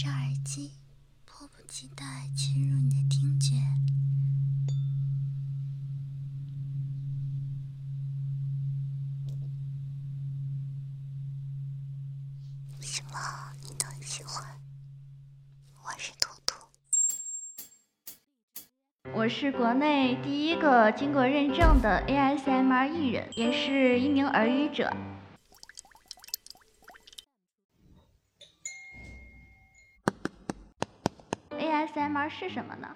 上耳机，迫不及待侵入你的听觉。什么你都喜欢。我是图图，我是国内第一个经过认证的 ASMR 艺人，也是一名耳语者。ASMR 是什么呢？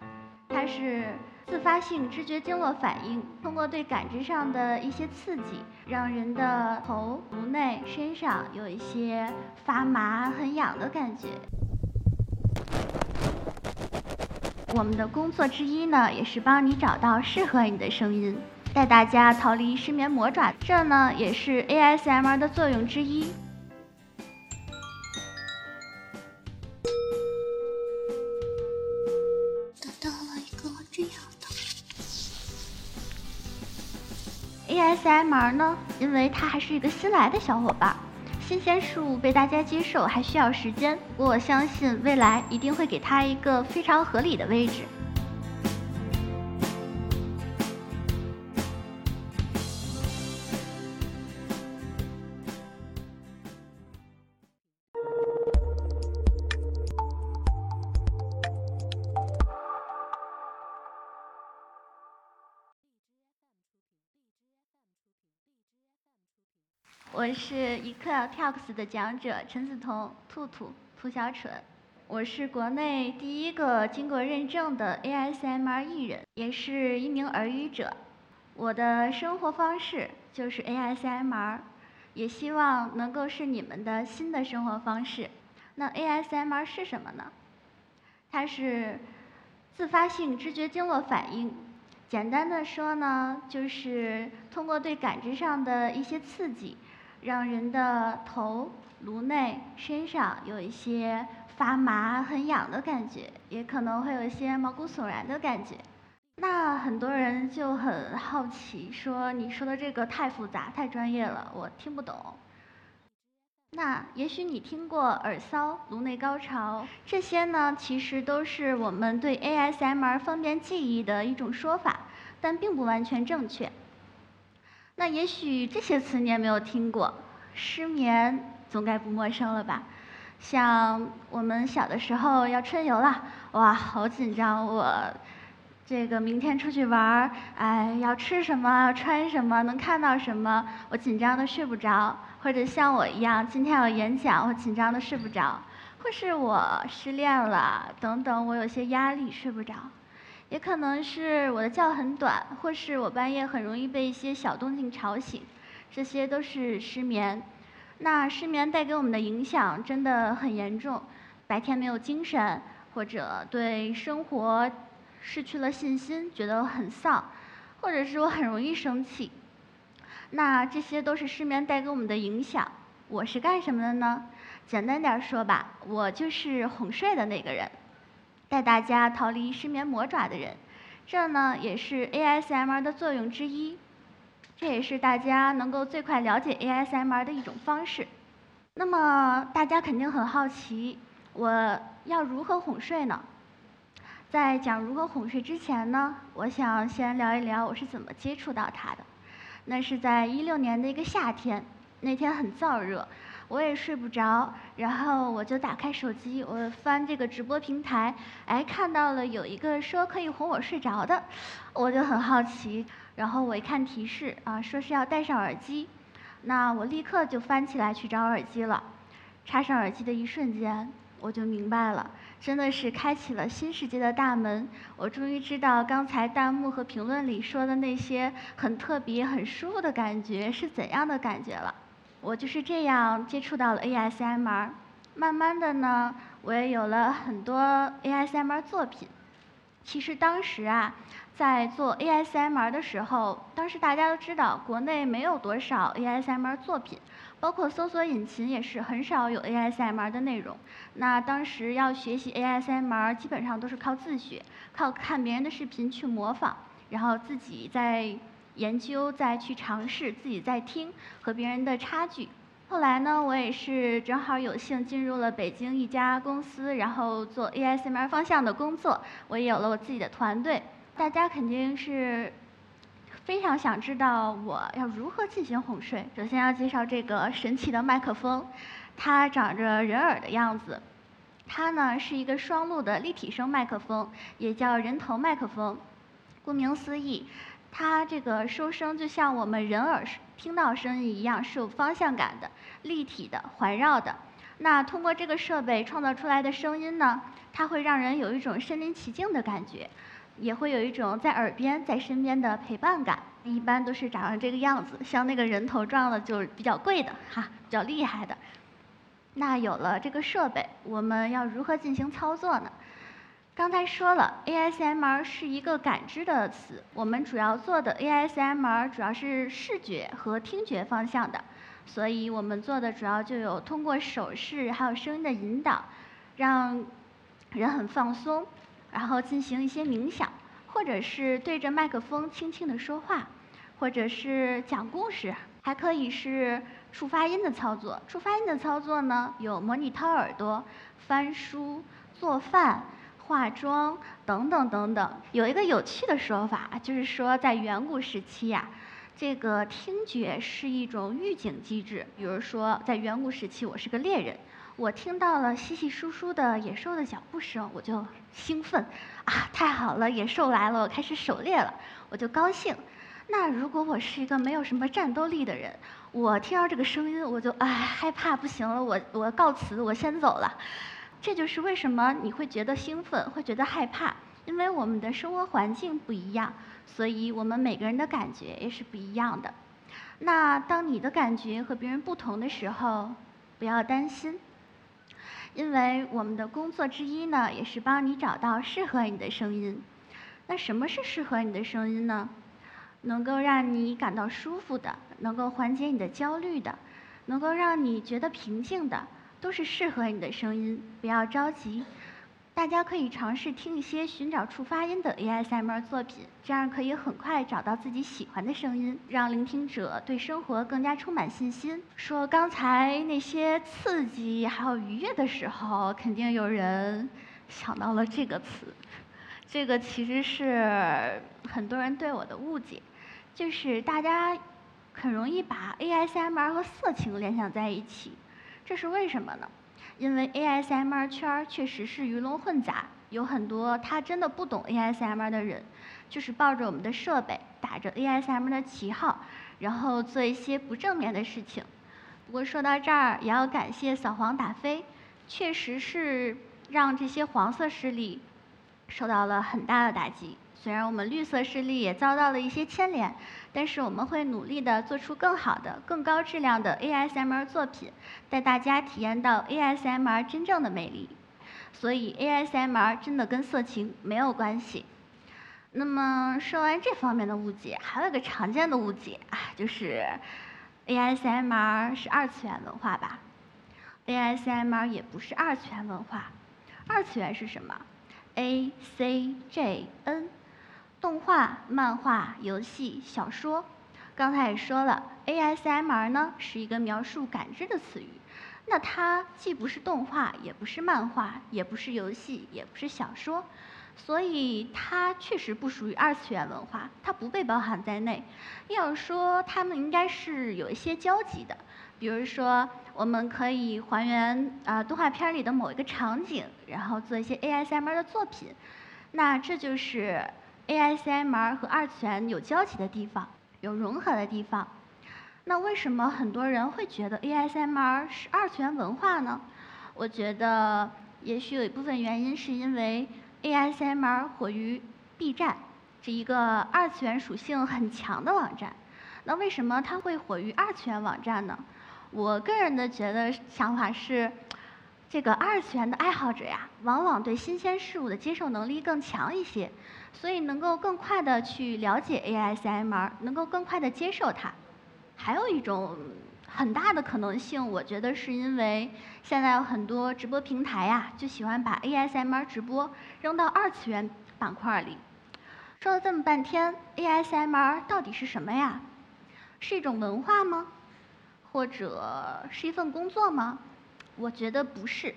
它是自发性知觉经络反应，通过对感知上的一些刺激，让人的头、颅内、身上有一些发麻、很痒的感觉。我们的工作之一呢，也是帮你找到适合你的声音，带大家逃离失眠魔爪。这呢，也是 ASMR 的作用之一。ASMR 呢，因为它还是一个新来的小伙伴，新鲜事物被大家接受还需要时间。不过我相信未来一定会给它一个非常合理的位置。我是一刻 Talks 的讲者陈梓彤，兔兔，兔小蠢。我是国内第一个经过认证的 ASMR 艺人，也是一名耳语者。我的生活方式就是 ASMR，也希望能够是你们的新的生活方式。那 ASMR 是什么呢？它是自发性知觉经络反应。简单的说呢，就是通过对感知上的一些刺激，让人的头、颅内、身上有一些发麻、很痒的感觉，也可能会有一些毛骨悚然的感觉。那很多人就很好奇，说你说的这个太复杂、太专业了，我听不懂。那也许你听过耳骚、颅内高潮，这些呢，其实都是我们对 ASMR 方便记忆的一种说法，但并不完全正确。那也许这些词你也没有听过，失眠总该不陌生了吧？像我们小的时候要春游了，哇，好紧张！我这个明天出去玩儿，哎，要吃什么，穿什么，能看到什么，我紧张的睡不着。或者像我一样，今天有演讲，我紧张的睡不着；或是我失恋了，等等，我有些压力睡不着。也可能是我的觉很短，或是我半夜很容易被一些小动静吵醒，这些都是失眠。那失眠带给我们的影响真的很严重，白天没有精神，或者对生活失去了信心，觉得很丧，或者是我很容易生气。那这些都是失眠带给我们的影响。我是干什么的呢？简单点说吧，我就是哄睡的那个人，带大家逃离失眠魔爪的人。这呢，也是 ASMR 的作用之一。这也是大家能够最快了解 ASMR 的一种方式。那么大家肯定很好奇，我要如何哄睡呢？在讲如何哄睡之前呢，我想先聊一聊我是怎么接触到它的。那是在一六年的一个夏天，那天很燥热，我也睡不着，然后我就打开手机，我翻这个直播平台，哎，看到了有一个说可以哄我睡着的，我就很好奇，然后我一看提示啊，说是要戴上耳机，那我立刻就翻起来去找耳机了，插上耳机的一瞬间，我就明白了。真的是开启了新世界的大门，我终于知道刚才弹幕和评论里说的那些很特别、很舒服的感觉是怎样的感觉了。我就是这样接触到了 ASMR，慢慢的呢，我也有了很多 ASMR 作品。其实当时啊，在做 ASMR 的时候，当时大家都知道国内没有多少 ASMR 作品。包括搜索引擎也是很少有 ASMR 的内容。那当时要学习 ASMR，基本上都是靠自学，靠看别人的视频去模仿，然后自己在研究，再去尝试，自己在听，和别人的差距。后来呢，我也是正好有幸进入了北京一家公司，然后做 ASMR 方向的工作，我也有了我自己的团队。大家肯定是非常想知道我要如何进行哄睡。首先要介绍这个神奇的麦克风，它长着人耳的样子，它呢是一个双录的立体声麦克风，也叫人头麦克风。顾名思义。它这个收声就像我们人耳听到声音一样，是有方向感的、立体的、环绕的。那通过这个设备创造出来的声音呢，它会让人有一种身临其境的感觉，也会有一种在耳边、在身边的陪伴感。一般都是长成这个样子，像那个人头状的就比较贵的哈，比较厉害的。那有了这个设备，我们要如何进行操作呢？刚才说了，ASMR 是一个感知的词。我们主要做的 ASMR 主要是视觉和听觉方向的，所以我们做的主要就有通过手势还有声音的引导，让人很放松，然后进行一些冥想，或者是对着麦克风轻轻的说话，或者是讲故事，还可以是触发音的操作。触发音的操作呢，有模拟掏耳朵、翻书、做饭。化妆等等等等，有一个有趣的说法，就是说在远古时期呀，这个听觉是一种预警机制。比如说，在远古时期，我是个猎人，我听到了稀稀疏疏的野兽的脚步声，我就兴奋，啊，太好了，野兽来了，我开始狩猎了，我就高兴。那如果我是一个没有什么战斗力的人，我听到这个声音，我就哎害怕，不行了，我我告辞，我先走了。这就是为什么你会觉得兴奋，会觉得害怕，因为我们的生活环境不一样，所以我们每个人的感觉也是不一样的。那当你的感觉和别人不同的时候，不要担心，因为我们的工作之一呢，也是帮你找到适合你的声音。那什么是适合你的声音呢？能够让你感到舒服的，能够缓解你的焦虑的，能够让你觉得平静的。都是适合你的声音，不要着急。大家可以尝试听一些寻找触发音的 ASMR 作品，这样可以很快找到自己喜欢的声音，让聆听者对生活更加充满信心。说刚才那些刺激还有愉悦的时候，肯定有人想到了这个词。这个其实是很多人对我的误解，就是大家很容易把 ASMR 和色情联想在一起。这是为什么呢？因为 ASMR 圈确实是鱼龙混杂，有很多他真的不懂 ASMR 的人，就是抱着我们的设备，打着 ASMR 的旗号，然后做一些不正面的事情。不过说到这儿，也要感谢扫黄打非，确实是让这些黄色势力受到了很大的打击。虽然我们绿色势力也遭到了一些牵连，但是我们会努力的做出更好的、更高质量的 ASMR 作品，带大家体验到 ASMR 真正的魅力。所以 ASMR 真的跟色情没有关系。那么说完这方面的误解，还有一个常见的误解啊，就是 ASMR 是二次元文化吧？ASMR 也不是二次元文化，二次元是什么？A C J N。动画、漫画、游戏、小说，刚才也说了，ASMR 呢是一个描述感知的词语。那它既不是动画，也不是漫画，也不是游戏，也不是小说，所以它确实不属于二次元文化，它不被包含在内。要说它们应该是有一些交集的，比如说我们可以还原啊动画片里的某一个场景，然后做一些 ASMR 的作品，那这就是。AISMR 和二次元有交集的地方，有融合的地方。那为什么很多人会觉得 AISMR 是二次元文化呢？我觉得也许有一部分原因是因为 AISMR 火于 B 站这一个二次元属性很强的网站。那为什么它会火于二次元网站呢？我个人的觉得想法是，这个二次元的爱好者呀，往往对新鲜事物的接受能力更强一些。所以能够更快的去了解 ASMR，能够更快的接受它。还有一种很大的可能性，我觉得是因为现在有很多直播平台呀，就喜欢把 ASMR 直播扔到二次元板块里。说了这么半天，ASMR 到底是什么呀？是一种文化吗？或者是一份工作吗？我觉得不是。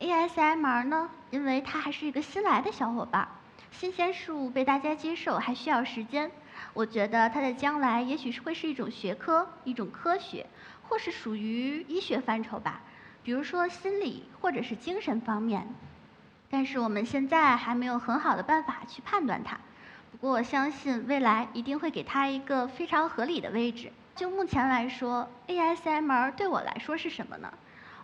ASMR 呢，因为它还是一个新来的小伙伴，新鲜事物被大家接受还需要时间。我觉得它的将来也许是会是一种学科，一种科学，或是属于医学范畴吧，比如说心理或者是精神方面。但是我们现在还没有很好的办法去判断它。不过我相信未来一定会给它一个非常合理的位置。就目前来说，ASMR 对我来说是什么呢？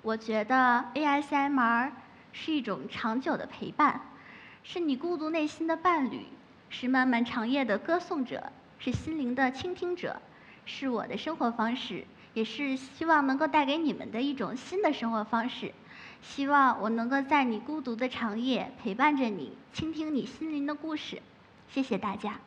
我觉得 ASMR 是一种长久的陪伴，是你孤独内心的伴侣，是漫漫长夜的歌颂者，是心灵的倾听者，是我的生活方式，也是希望能够带给你们的一种新的生活方式。希望我能够在你孤独的长夜陪伴着你，倾听你心灵的故事。谢谢大家。